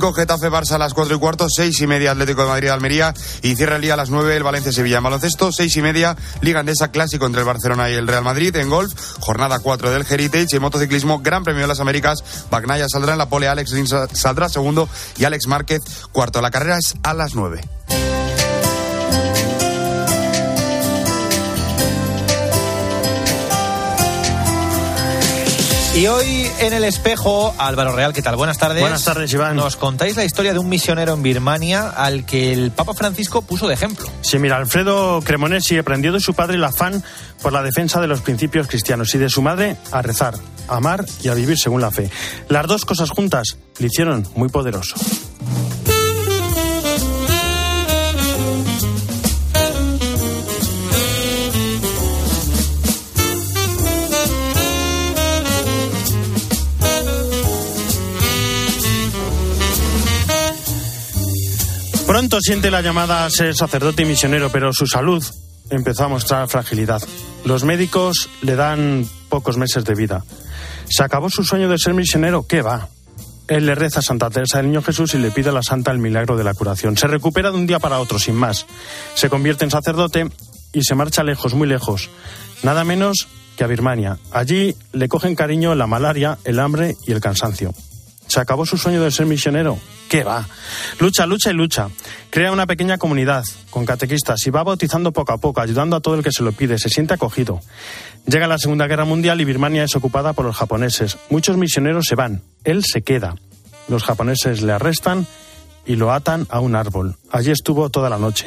Getafe Barça a las 4 y cuarto, 6 y media Atlético de Madrid Almería y cierra el día a las 9 el Valencia Sevilla. En baloncesto, 6 y media Liga Andesa Clásico entre el Barcelona y el Real Madrid. En golf, jornada 4 del Heritage. En motociclismo, Gran Premio de las Américas. Bagnaya saldrá en la pole, Alex Rins saldrá segundo y Alex Márquez cuarto. La carrera es a las 9. Y hoy en el espejo, Álvaro Real, ¿qué tal? Buenas tardes. Buenas tardes, Iván. Nos contáis la historia de un misionero en Birmania al que el Papa Francisco puso de ejemplo. Sí, mira, Alfredo Cremonesi aprendió de su padre el afán por la defensa de los principios cristianos y de su madre a rezar, a amar y a vivir según la fe. Las dos cosas juntas le hicieron muy poderoso. Siente la llamada a ser sacerdote y misionero, pero su salud empezó a mostrar fragilidad. Los médicos le dan pocos meses de vida. ¿Se acabó su sueño de ser misionero? ¿Qué va? Él le reza a Santa Teresa del Niño Jesús y le pide a la Santa el milagro de la curación. Se recupera de un día para otro, sin más. Se convierte en sacerdote y se marcha lejos, muy lejos. Nada menos que a Birmania. Allí le cogen cariño la malaria, el hambre y el cansancio. ¿Se acabó su sueño de ser misionero? ¿Qué va? Lucha, lucha y lucha. Crea una pequeña comunidad con catequistas y va bautizando poco a poco, ayudando a todo el que se lo pide. Se siente acogido. Llega la Segunda Guerra Mundial y Birmania es ocupada por los japoneses. Muchos misioneros se van. Él se queda. Los japoneses le arrestan y lo atan a un árbol. Allí estuvo toda la noche.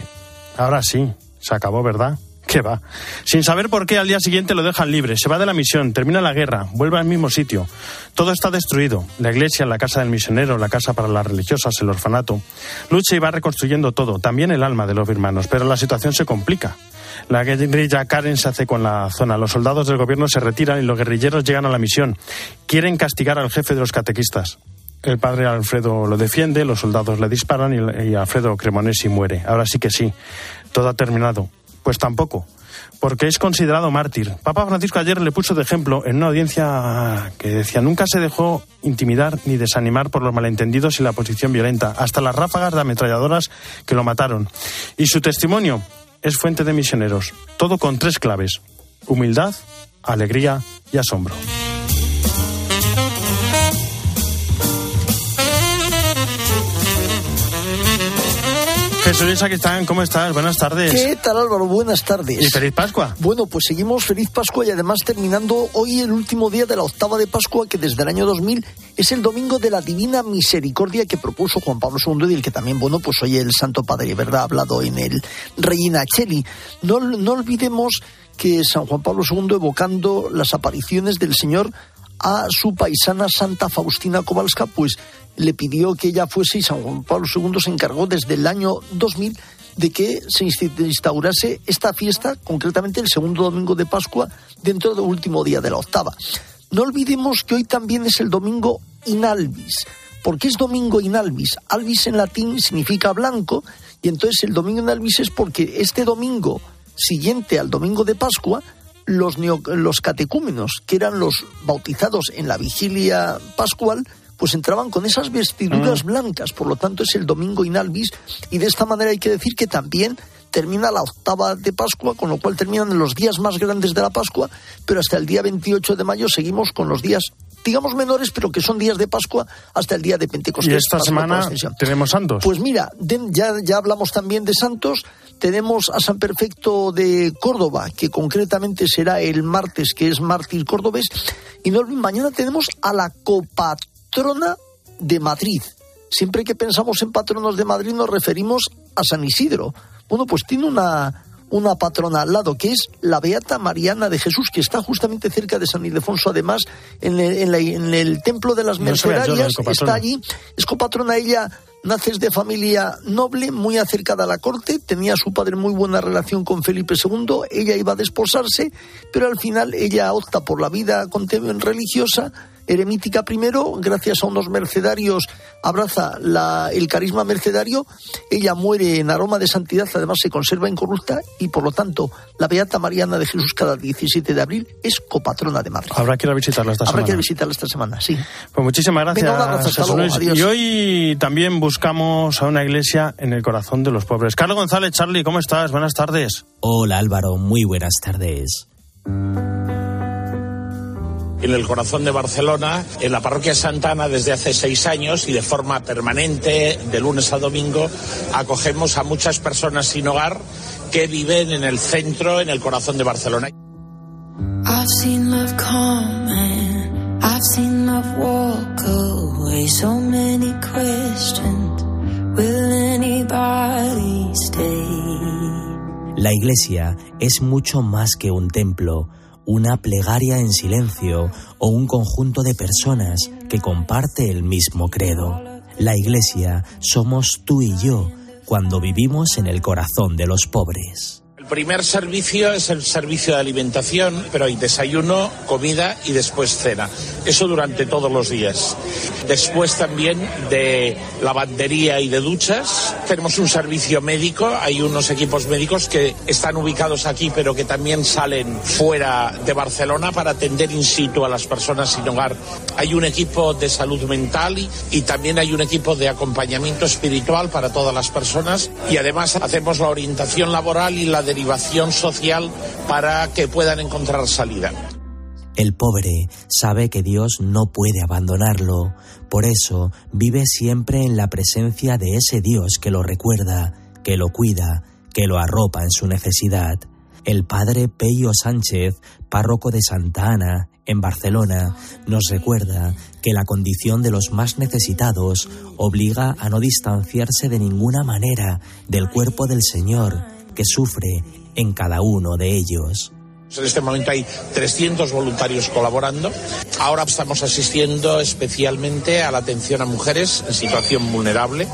Ahora sí, se acabó, ¿verdad? ¿Qué va? Sin saber por qué, al día siguiente lo dejan libre. Se va de la misión, termina la guerra, vuelve al mismo sitio. Todo está destruido. La iglesia, la casa del misionero, la casa para las religiosas, el orfanato. Lucha y va reconstruyendo todo, también el alma de los birmanos. Pero la situación se complica. La guerrilla Karen se hace con la zona. Los soldados del gobierno se retiran y los guerrilleros llegan a la misión. Quieren castigar al jefe de los catequistas. El padre Alfredo lo defiende, los soldados le disparan y, y Alfredo Cremonesi muere. Ahora sí que sí, todo ha terminado. Pues tampoco, porque es considerado mártir. Papa Francisco ayer le puso de ejemplo en una audiencia que decía nunca se dejó intimidar ni desanimar por los malentendidos y la posición violenta, hasta las ráfagas de ametralladoras que lo mataron. Y su testimonio es fuente de misioneros, todo con tres claves, humildad, alegría y asombro. Jesús ¿cómo estás? Buenas tardes. ¿Qué tal Álvaro? Buenas tardes. Y feliz Pascua. Bueno, pues seguimos feliz Pascua y además terminando hoy el último día de la octava de Pascua que desde el año 2000 es el domingo de la Divina Misericordia que propuso Juan Pablo II y el que también, bueno, pues hoy el Santo Padre, ¿verdad? Ha hablado en el Reina Cheli. No, no olvidemos que San Juan Pablo II evocando las apariciones del Señor a su paisana Santa Faustina Kowalska, pues le pidió que ella fuese y San Juan Pablo II se encargó desde el año 2000 de que se instaurase esta fiesta, concretamente el segundo domingo de Pascua, dentro del último día de la octava. No olvidemos que hoy también es el domingo Inalvis. ¿Por qué es domingo Inalvis? Alvis en latín significa blanco y entonces el domingo Inalvis es porque este domingo siguiente al domingo de Pascua los, los catecúmenos, que eran los bautizados en la vigilia pascual, pues entraban con esas vestiduras mm. blancas, por lo tanto es el domingo inalvis, y de esta manera hay que decir que también termina la octava de Pascua, con lo cual terminan los días más grandes de la Pascua, pero hasta el día 28 de mayo seguimos con los días digamos menores, pero que son días de Pascua hasta el día de Pentecostés. ¿Y esta semana tenemos santos? Pues mira, ya, ya hablamos también de santos, tenemos a San Perfecto de Córdoba, que concretamente será el martes, que es mártir cordobés, y no, mañana tenemos a la copatrona de Madrid. Siempre que pensamos en patronos de Madrid nos referimos a San Isidro. Bueno, pues tiene una, una patrona al lado, que es la Beata Mariana de Jesús, que está justamente cerca de San Ildefonso, además, en el, en el Templo de las Mercedarias, está allí, es copatrona ella naces de familia noble, muy acercada a la corte, tenía a su padre muy buena relación con Felipe II, ella iba a desposarse, pero al final ella opta por la vida religiosa eremítica primero, gracias a unos mercedarios, abraza el carisma mercedario, ella muere en aroma de santidad, además se conserva incorrupta y por lo tanto la Beata Mariana de Jesús cada 17 de abril es copatrona de Madrid. Habrá que ir a visitarla esta semana. Habrá que ir a visitarla esta semana, sí. Pues muchísimas gracias. y hoy también buscamos a una iglesia en el corazón de los pobres. Carlos González, Charlie, ¿cómo estás? Buenas tardes. Hola Álvaro, muy buenas tardes en el corazón de Barcelona, en la parroquia Santana desde hace seis años y de forma permanente, de lunes a domingo, acogemos a muchas personas sin hogar que viven en el centro, en el corazón de Barcelona. La iglesia es mucho más que un templo una plegaria en silencio o un conjunto de personas que comparte el mismo credo. La Iglesia somos tú y yo cuando vivimos en el corazón de los pobres. Primer servicio es el servicio de alimentación, pero hay desayuno, comida y después cena. Eso durante todos los días. Después también de lavandería y de duchas. Tenemos un servicio médico, hay unos equipos médicos que están ubicados aquí, pero que también salen fuera de Barcelona para atender in situ a las personas sin hogar. Hay un equipo de salud mental y, y también hay un equipo de acompañamiento espiritual para todas las personas. Y además hacemos la orientación laboral y la de derivación social para que puedan encontrar salida. El pobre sabe que Dios no puede abandonarlo, por eso vive siempre en la presencia de ese Dios que lo recuerda, que lo cuida, que lo arropa en su necesidad. El padre Peyo Sánchez, párroco de Santa Ana, en Barcelona, nos recuerda que la condición de los más necesitados obliga a no distanciarse de ninguna manera del cuerpo del Señor, que sufre en cada uno de ellos. En este momento hay 300 voluntarios colaborando. Ahora estamos asistiendo especialmente a la atención a mujeres en situación vulnerable.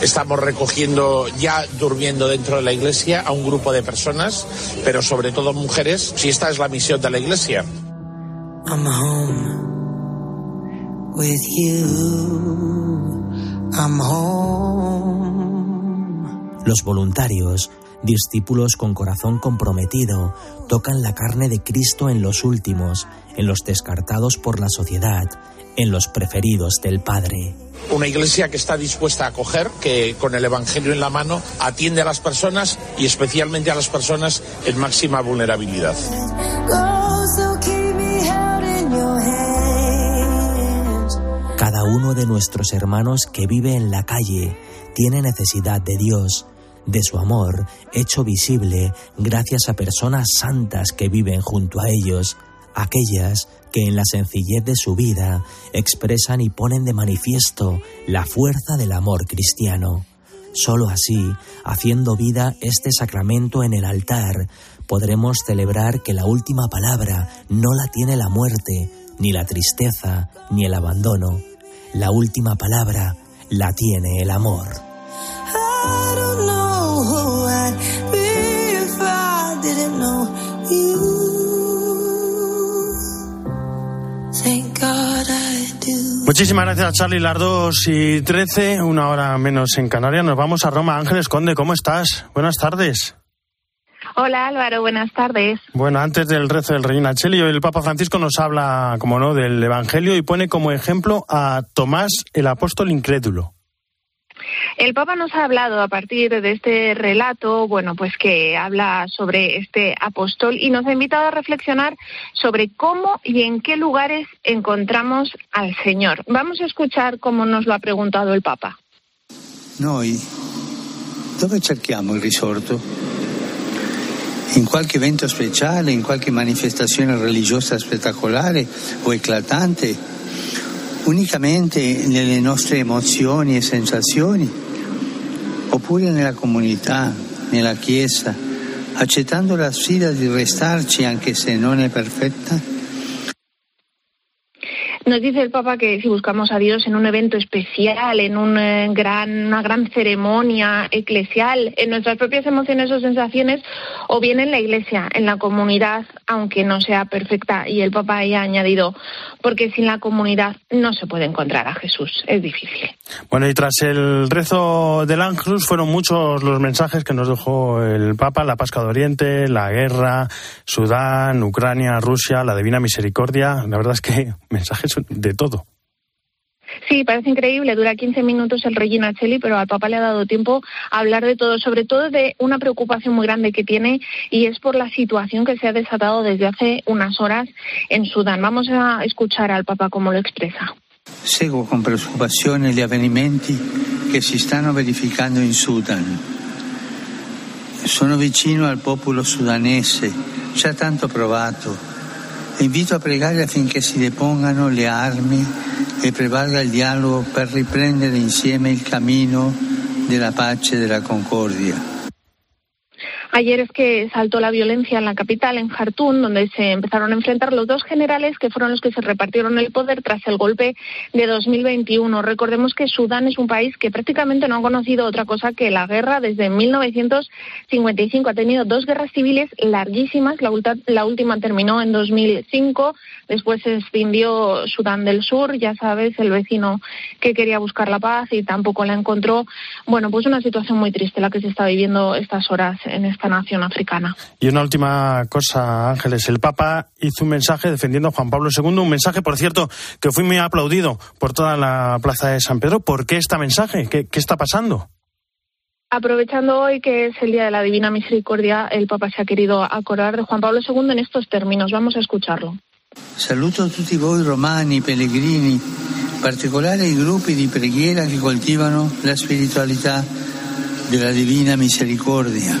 Estamos recogiendo, ya durmiendo dentro de la iglesia, a un grupo de personas, pero sobre todo mujeres, si esta es la misión de la iglesia. I'm home with you. I'm home. Los voluntarios discípulos con corazón comprometido, tocan la carne de Cristo en los últimos, en los descartados por la sociedad, en los preferidos del Padre. Una iglesia que está dispuesta a acoger, que con el Evangelio en la mano atiende a las personas y especialmente a las personas en máxima vulnerabilidad. Cada uno de nuestros hermanos que vive en la calle tiene necesidad de Dios de su amor hecho visible gracias a personas santas que viven junto a ellos, aquellas que en la sencillez de su vida expresan y ponen de manifiesto la fuerza del amor cristiano. Solo así, haciendo vida este sacramento en el altar, podremos celebrar que la última palabra no la tiene la muerte, ni la tristeza, ni el abandono. La última palabra la tiene el amor. Muchísimas gracias, Charlie. Las 2 y 13, una hora menos en Canarias. Nos vamos a Roma. Ángeles Conde, ¿cómo estás? Buenas tardes. Hola Álvaro, buenas tardes. Bueno, antes del rezo del Reina Cheli, el Papa Francisco nos habla, como no, del Evangelio y pone como ejemplo a Tomás el apóstol incrédulo. El Papa nos ha hablado a partir de este relato, bueno, pues que habla sobre este apóstol y nos ha invitado a reflexionar sobre cómo y en qué lugares encontramos al Señor. Vamos a escuchar cómo nos lo ha preguntado el Papa. Noi dove cerchiamo il risorto? In qualche evento speciale, in qualche manifestazione religiosa spettacolare o eclatante? Unicamente nelle nostre emozioni e sensazioni, oppure nella comunità, nella Chiesa, accettando la sfida di restarci anche se non è perfetta? Nos dice el Papa que si buscamos a Dios en un evento especial, en un, eh, gran, una gran ceremonia eclesial, en nuestras propias emociones o sensaciones, o bien en la Iglesia, en la comunidad, aunque no sea perfecta. Y el Papa ahí ha añadido, porque sin la comunidad no se puede encontrar a Jesús. Es difícil. Bueno, y tras el rezo del Ángelus fueron muchos los mensajes que nos dejó el Papa, la Pascua de Oriente, la guerra, Sudán, Ucrania, Rusia, la Divina Misericordia. La verdad es que mensajes de todo. Sí, parece increíble. Dura 15 minutos el Regina Cheli, pero al Papa le ha dado tiempo a hablar de todo, sobre todo de una preocupación muy grande que tiene y es por la situación que se ha desatado desde hace unas horas en Sudán. Vamos a escuchar al Papa cómo lo expresa. Seguo con preocupación gli avvenimenti che si stanno verificando in Sudan. Sono vicino al popolo sudanese, ha tanto provato. Invito a pregare affinché si depongano le armi e prevalga il dialogo per riprendere insieme il cammino della pace e della concordia. Ayer es que saltó la violencia en la capital, en Jartún, donde se empezaron a enfrentar los dos generales que fueron los que se repartieron el poder tras el golpe de 2021. Recordemos que Sudán es un país que prácticamente no ha conocido otra cosa que la guerra desde 1955. Ha tenido dos guerras civiles larguísimas. La, última terminó en 2005. Después se extindió Sudán del Sur, ya sabes, el vecino que quería buscar la paz y tampoco la encontró. Bueno, pues una situación muy triste la que se está viviendo estas horas en este nación africana. Y una última cosa, Ángeles. El Papa hizo un mensaje defendiendo a Juan Pablo II, un mensaje, por cierto, que fue muy aplaudido por toda la plaza de San Pedro. ¿Por qué este mensaje? ¿Qué, qué está pasando? Aprovechando hoy que es el Día de la Divina Misericordia, el Papa se ha querido acordar de Juan Pablo II en estos términos. Vamos a escucharlo. Saluto a tutti voi romani, pellegrini, in particolare i gruppi di preghiera che coltivano la spiritualità della Divina Misericordia.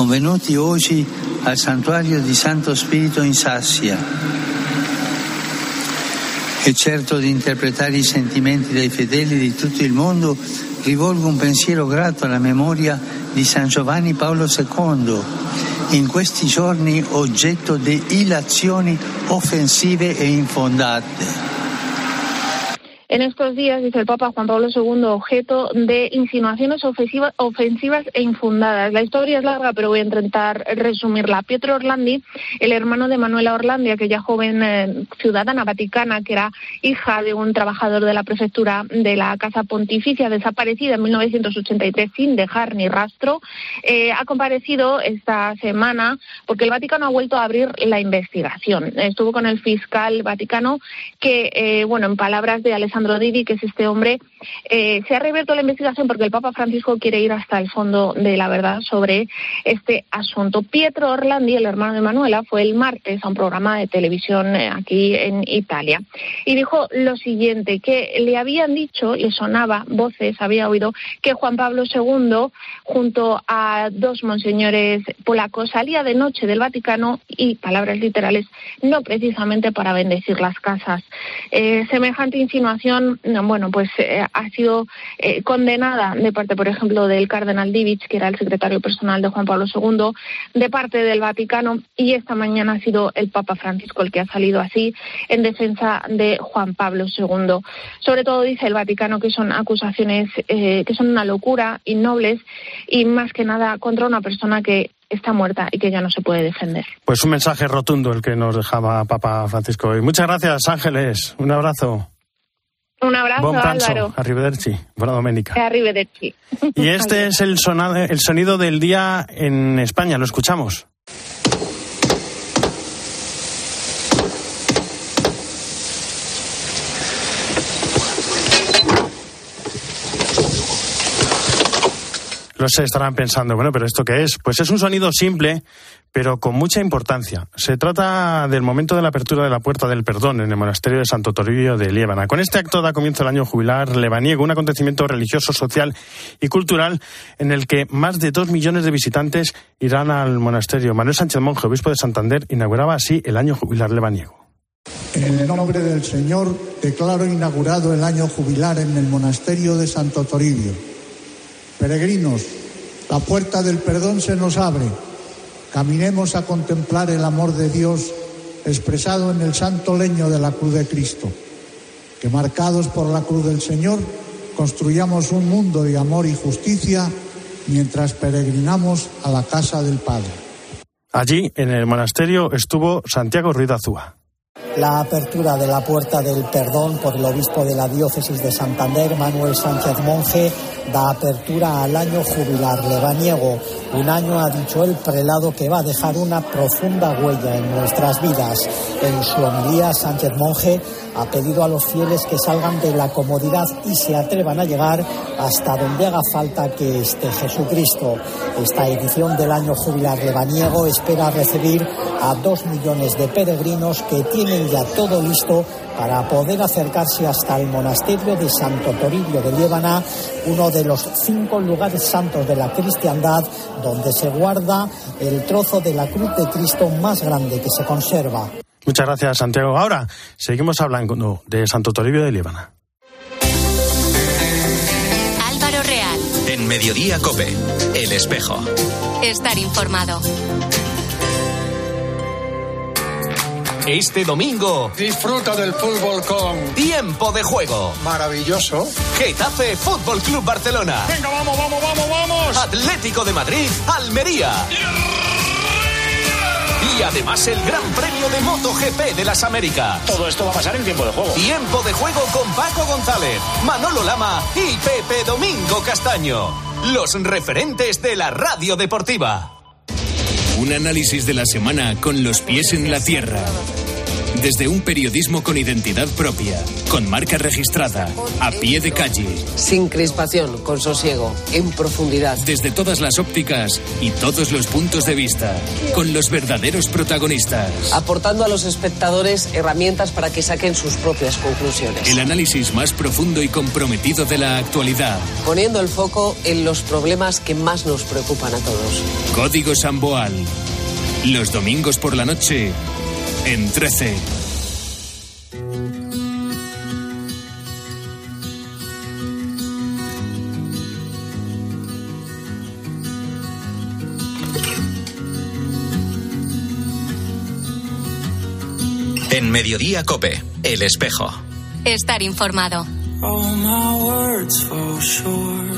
Convenuti oggi al santuario di Santo Spirito in Sassia. E certo di interpretare i sentimenti dei fedeli di tutto il mondo, rivolgo un pensiero grato alla memoria di San Giovanni Paolo II, in questi giorni oggetto di ilazioni offensive e infondate. En estos días, dice el Papa Juan Pablo II, objeto de insinuaciones ofensivas e infundadas. La historia es larga, pero voy a intentar resumirla. Pietro Orlandi, el hermano de Manuela Orlandi, aquella joven eh, ciudadana vaticana que era hija de un trabajador de la prefectura de la Casa Pontificia, desaparecida en 1983 sin dejar ni rastro, eh, ha comparecido esta semana porque el Vaticano ha vuelto a abrir la investigación. Estuvo con el fiscal vaticano que, eh, bueno, en palabras de Alessandro Alejandro Didi, que es este hombre, eh, se ha reabierto la investigación porque el Papa Francisco quiere ir hasta el fondo de la verdad sobre este asunto. Pietro Orlandi, el hermano de Manuela, fue el martes a un programa de televisión eh, aquí en Italia y dijo lo siguiente, que le habían dicho, le sonaba voces, había oído que Juan Pablo II, junto a dos monseñores polacos, salía de noche del Vaticano y, palabras literales, no precisamente para bendecir las casas. Eh, semejante insinuación bueno, pues eh, ha sido eh, condenada de parte, por ejemplo, del cardenal Divich, que era el secretario personal de Juan Pablo II, de parte del Vaticano, y esta mañana ha sido el Papa Francisco el que ha salido así en defensa de Juan Pablo II. Sobre todo dice el Vaticano que son acusaciones eh, que son una locura, innobles, y más que nada contra una persona que está muerta y que ya no se puede defender. Pues un mensaje rotundo el que nos dejaba Papa Francisco. Y muchas gracias, Ángeles. Un abrazo. Un abrazo, Bon Álvaro. Arrivederci. Buena doménica. Arrivederci. Y este es el, sonado, el sonido del día en España. Lo escuchamos. Lo sé, estarán pensando, bueno, pero ¿esto qué es? Pues es un sonido simple, pero con mucha importancia. Se trata del momento de la apertura de la Puerta del Perdón en el monasterio de Santo Toribio de Liébana. Con este acto da comienzo el año jubilar lebaniego, un acontecimiento religioso, social y cultural en el que más de dos millones de visitantes irán al monasterio. Manuel Sánchez Monje, obispo de Santander, inauguraba así el año jubilar lebaniego. En el nombre del Señor declaro inaugurado el año jubilar en el monasterio de Santo Toribio Peregrinos, la puerta del perdón se nos abre. Caminemos a contemplar el amor de Dios expresado en el santo leño de la cruz de Cristo. Que marcados por la cruz del Señor, construyamos un mundo de amor y justicia mientras peregrinamos a la casa del Padre. Allí, en el monasterio, estuvo Santiago Ruiz Azúa. La apertura de la puerta del perdón por el obispo de la diócesis de Santander, Manuel Sánchez Monje, da apertura al año jubilar lebaniego. Un año, ha dicho el prelado, que va a dejar una profunda huella en nuestras vidas. En su homilía, Sánchez Monje ha pedido a los fieles que salgan de la comodidad y se atrevan a llegar hasta donde haga falta que esté Jesucristo. Esta edición del año jubilar lebaniego espera recibir a dos millones de peregrinos que tienen ya todo listo para poder acercarse hasta el monasterio de Santo Toribio de Líbana, uno de los cinco lugares santos de la cristiandad donde se guarda el trozo de la cruz de Cristo más grande que se conserva. Muchas gracias, Santiago. Ahora seguimos hablando de Santo Toribio de Líbana. Álvaro Real. En Mediodía Cope, El Espejo. Estar informado. Este domingo. Disfruta del fútbol con. Tiempo de juego. Maravilloso. Getafe Fútbol Club Barcelona. Venga, vamos, vamos, vamos, vamos. Atlético de Madrid, Almería. Y además el Gran Premio de MotoGP de las Américas. Todo esto va a pasar en tiempo de juego. Tiempo de juego con Paco González, Manolo Lama y Pepe Domingo Castaño. Los referentes de la radio deportiva. Un análisis de la semana con los pies en la tierra. Desde un periodismo con identidad propia, con marca registrada, a pie de calle. Sin crispación, con sosiego, en profundidad. Desde todas las ópticas y todos los puntos de vista, con los verdaderos protagonistas. Aportando a los espectadores herramientas para que saquen sus propias conclusiones. El análisis más profundo y comprometido de la actualidad. Poniendo el foco en los problemas que más nos preocupan a todos. Código Samboal. Los domingos por la noche en 13. En Mediodía Cope, El Espejo. Estar informado. All my words fall short.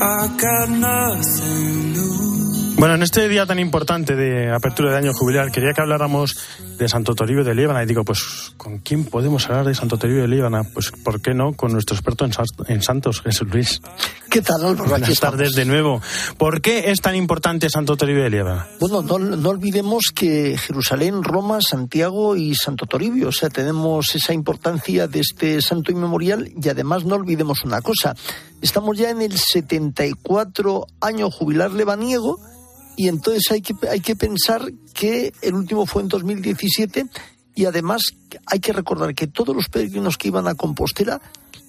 I got nothing new. Bueno, en este día tan importante de apertura de año jubilar, quería que habláramos de Santo Toribio de Líbana. Y digo, pues, ¿con quién podemos hablar de Santo Toribio de Líbana? Pues, ¿por qué no? Con nuestro experto en, en santos, Jesús Luis. ¿Qué tal, Álvaro? Buenas tardes de nuevo. ¿Por qué es tan importante Santo Toribio de Líbana? Bueno, no, no, olvidemos que Jerusalén, Roma, Santiago y Santo Toribio, o sea, tenemos esa importancia de este santo inmemorial y además no olvidemos una cosa. Estamos ya en el 74 año jubilar lebaniego y entonces hay que, hay que pensar que el último fue en 2017 y además hay que recordar que todos los peregrinos que iban a Compostela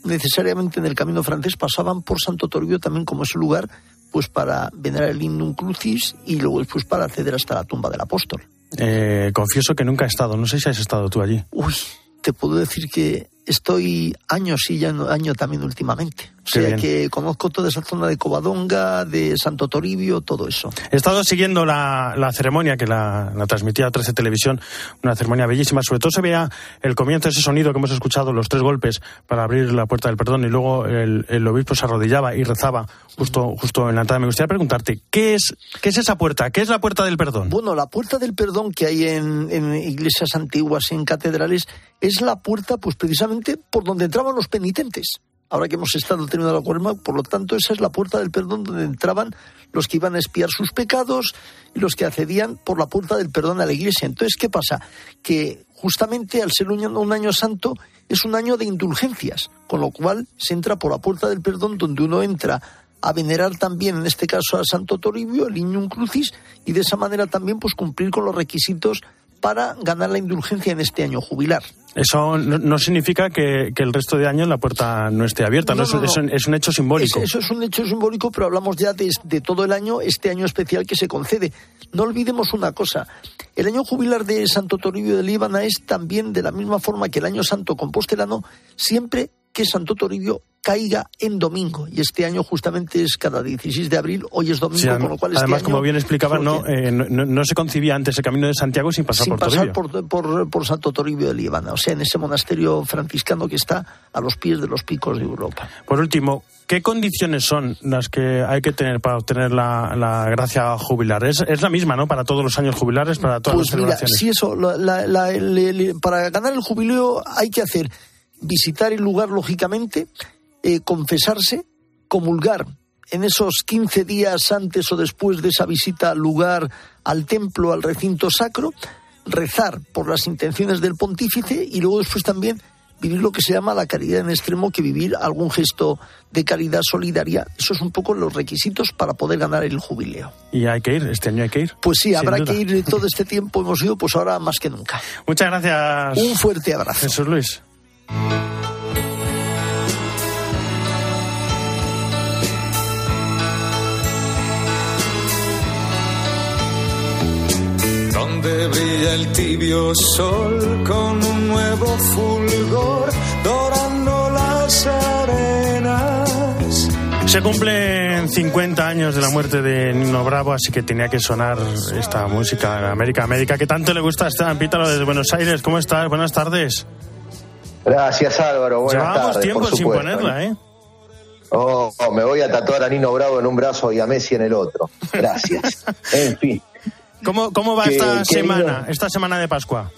necesariamente en el camino francés pasaban por Santo Toribio también como ese lugar pues para venerar el Innum Crucis y luego después para acceder hasta la tumba del apóstol. Eh, confieso que nunca he estado, no sé si has estado tú allí. Uy, te puedo decir que estoy años y ya año también últimamente. O sea que conozco toda esa zona de Covadonga, de Santo Toribio, todo eso. He estado siguiendo la, ceremonia que la, transmitía 13 Televisión, una ceremonia bellísima. Sobre todo se veía el comienzo, ese sonido que hemos escuchado, los tres golpes para abrir la puerta del perdón y luego el, obispo se arrodillaba y rezaba justo, justo en la entrada. Me gustaría preguntarte, ¿qué es, ¿qué es esa puerta? ¿Qué es la puerta del perdón? Bueno, la puerta del perdón que hay en, en iglesias antiguas, en catedrales, es la puerta, pues precisamente por donde entraban los penitentes ahora que hemos estado teniendo la cuaresma, por lo tanto esa es la puerta del perdón donde entraban los que iban a espiar sus pecados y los que accedían por la puerta del perdón a la iglesia. Entonces, ¿qué pasa? Que justamente al ser un año, santo es un año de indulgencias, con lo cual se entra por la puerta del perdón donde uno entra a venerar también, en este caso, a Santo Toribio, el Iñum Crucis, y de esa manera también pues cumplir con los requisitos para ganar la indulgencia en este año jubilar. Eso no, significa que, el resto de años la puerta no esté abierta, no, es, un hecho simbólico. eso es un hecho simbólico, pero hablamos ya de, todo el año, este año especial que se concede. No olvidemos una cosa, el año jubilar de Santo Toribio de Líbana es también de la misma forma que el año santo compostelano, siempre que Santo Toribio caiga en domingo. Y este año justamente es cada 16 de abril, hoy es domingo, Sí, con lo cual este además, año como bien explicaba, no, eh, no, se concibía antes el camino de Santiago sin pasar sin por pasar Toribio. por, por, por Santo Toribio de Líbana, o sea, en ese monasterio franciscano que está a los pies de los picos de Europa. Por último, ¿qué condiciones son las que hay que tener para obtener la, la gracia jubilar? Es, es la misma, ¿no? Para todos los años jubilares, para todas Pues las mira, celebraciones. si eso, la- la- la- le- le- para ganar el jubileo hay que hacer visitar el lugar, lógicamente, eh, confesarse, comulgar en esos 15 días antes o después de esa visita al lugar, al templo, al recinto sacro, rezar por las intenciones del pontífice y luego después también vivir lo que se llama la caridad en extremo, que vivir algún gesto de caridad solidaria. Eso es un poco los requisitos para poder ganar el jubileo. Y hay que ir, este año hay que ir. Pues sí, Sin habrá duda. que ir todo este tiempo, hemos ido, pues ahora más que nunca. Muchas gracias. Un fuerte abrazo. Jesús Luis. Brilla el tibio sol con un nuevo fulgor, dorando las arenas. Se cumplen 50 años de la muerte de Nino Bravo, así que tenía que sonar esta música América América, que tanto le gusta a Esteban Pítalo desde Buenos Aires. ¿Cómo estás? Buenas tardes. Gracias Álvaro, buenas Llevábamos tardes. tiempo por sin ponerla, ¿eh? Oh, oh, me voy a tatuar a Nino Bravo en un brazo y a Messi en el otro. Gracias. en fin, ¿Cómo, cómo va esta semana, lindo. esta semana de Pascua?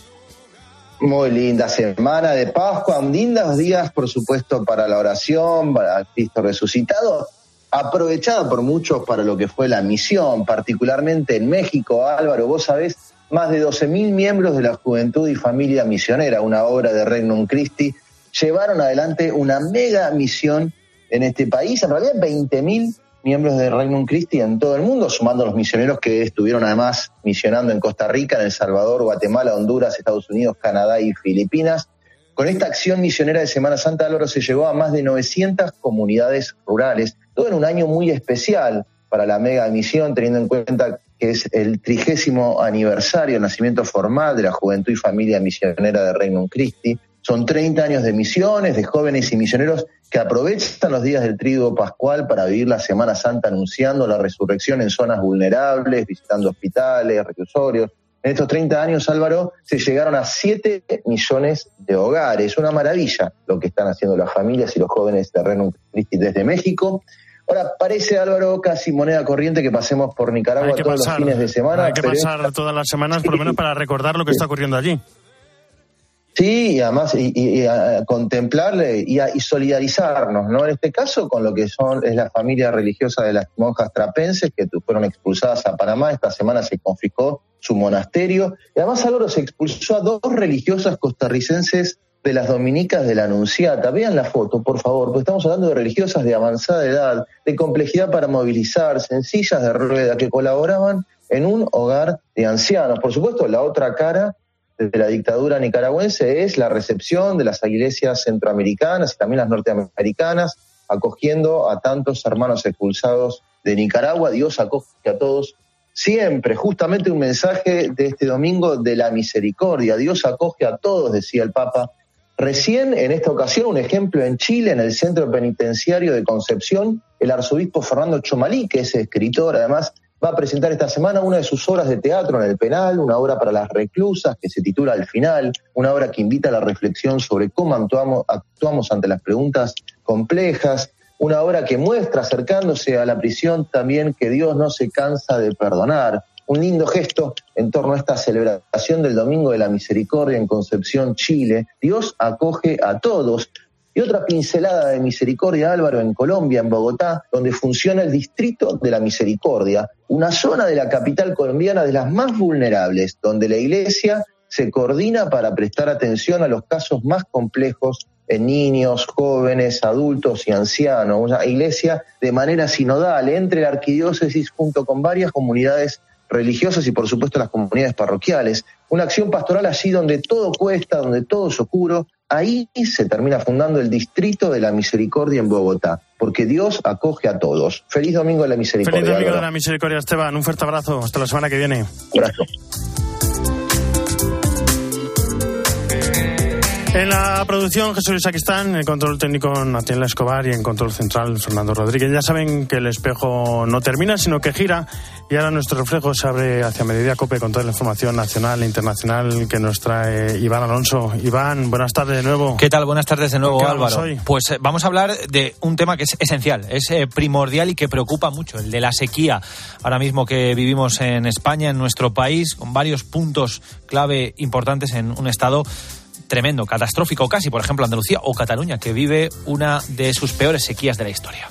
muy linda semana de Pascua, lindos días, por supuesto, para la oración, para Cristo resucitado, aprovechada por muchos para lo que fue la misión, particularmente en México. Álvaro, vos sabés, más de 12.000 miembros de la Juventud y Familia Misionera, una obra de Regnum Christi, llevaron adelante una mega misión en este país, en realidad 20.000 miembros de Regnum Christi en todo el mundo, sumando los misioneros que estuvieron además misionando en Costa Rica, en El Salvador, Guatemala, Honduras, Estados Unidos, Canadá y Filipinas. Con esta acción misionera de Semana Santa, Álvaro se llegó a más de 900 comunidades rurales, todo en un año muy especial para la mega misión, teniendo en cuenta que es el trigésimo aniversario del nacimiento formal de la Juventud y Familia Misionera de Regnum Christi. Son 30 años de misiones, de jóvenes y misioneros que aprovechan los días del triduo pascual para vivir la Semana Santa anunciando la resurrección en zonas vulnerables, visitando hospitales, reclusorios. En estos 30 años, Álvaro, se llegaron a 7 millones de hogares. Una maravilla lo que están haciendo las familias y los jóvenes de Regnum Christi desde México. Ahora, parece, Álvaro, casi moneda corriente que pasemos por Nicaragua todos pasar, los fines de semana. hay que pasar todas las semanas, por lo menos, para recordar lo que está ocurriendo allí. Sí, y además y, y- y a contemplarle y, a- y solidarizarnos, ¿no? En este caso con lo que son es la familia religiosa de las monjas trapenses que fueron expulsadas a Panamá. Esta semana se confiscó su monasterio y además Álvaro se expulsó a dos religiosas costarricenses de las dominicas de la Anunciata. Vean la foto, por favor, porque estamos hablando de religiosas de avanzada edad, de complejidad para movilizar, sencillas de rueda, que colaboraban en un hogar de ancianos. Por supuesto, la otra cara de la dictadura nicaragüense es la recepción de las iglesias centroamericanas y también las norteamericanas, acogiendo a tantos hermanos expulsados de Nicaragua. Dios acoge a todos siempre. Justamente un mensaje de este domingo de la misericordia. Dios acoge a todos, decía el Papa. Recién, en esta ocasión, un ejemplo en Chile, en el Centro Penitenciario de Concepción, el arzobispo Fernando Chomalí, que es escritor, además, va a presentar esta semana una de sus obras de teatro en el penal, una obra para las reclusas que se titula Al final, una obra que invita a la reflexión sobre cómo actuamos, actuamos ante las preguntas complejas, una obra que muestra acercándose a la prisión también que Dios no se cansa de perdonar. Un lindo gesto en torno a esta celebración del Domingo de la Misericordia en Concepción, Chile. Dios acoge a todos. Y otra pincelada de misericordia, Álvaro, en Colombia, en Bogotá, donde funciona el Distrito de la Misericordia, una zona de la capital colombiana de las más vulnerables, donde la iglesia se coordina para prestar atención a los casos más complejos en niños, jóvenes, adultos y ancianos. Una iglesia de manera sinodal entre la arquidiócesis junto con varias comunidades religiosas y por supuesto las comunidades parroquiales. Una acción pastoral allí donde todo cuesta, donde todo es oscuro. Ahí se termina fundando el Distrito de la Misericordia en Bogotá, porque Dios acoge a todos. Feliz Domingo de la Misericordia. Feliz Domingo de la Misericordia, Esteban. Un fuerte abrazo. Hasta la semana que viene. Abrazo. En la producción, Jesús Luis Aquistán, en el control técnico, Natiela Escobar y en control central, Fernando Rodríguez. Ya saben que el espejo no termina, sino que gira y ahora nuestro reflejo se abre hacia Mediodía Cope con toda la información nacional e internacional que nos trae Iván Alonso. Iván, buenas tardes de nuevo. ¿Qué tal? Buenas tardes de nuevo, ¿Con qué vamos Álvaro. hoy? Pues eh, vamos a hablar de un tema que es esencial, es eh, primordial y que preocupa mucho, el de la sequía. Ahora mismo que vivimos en España, en nuestro país, con varios puntos clave importantes en un estado tremendo, catastrófico casi, por ejemplo, Andalucía o Cataluña, que vive una de sus peores sequías de la historia.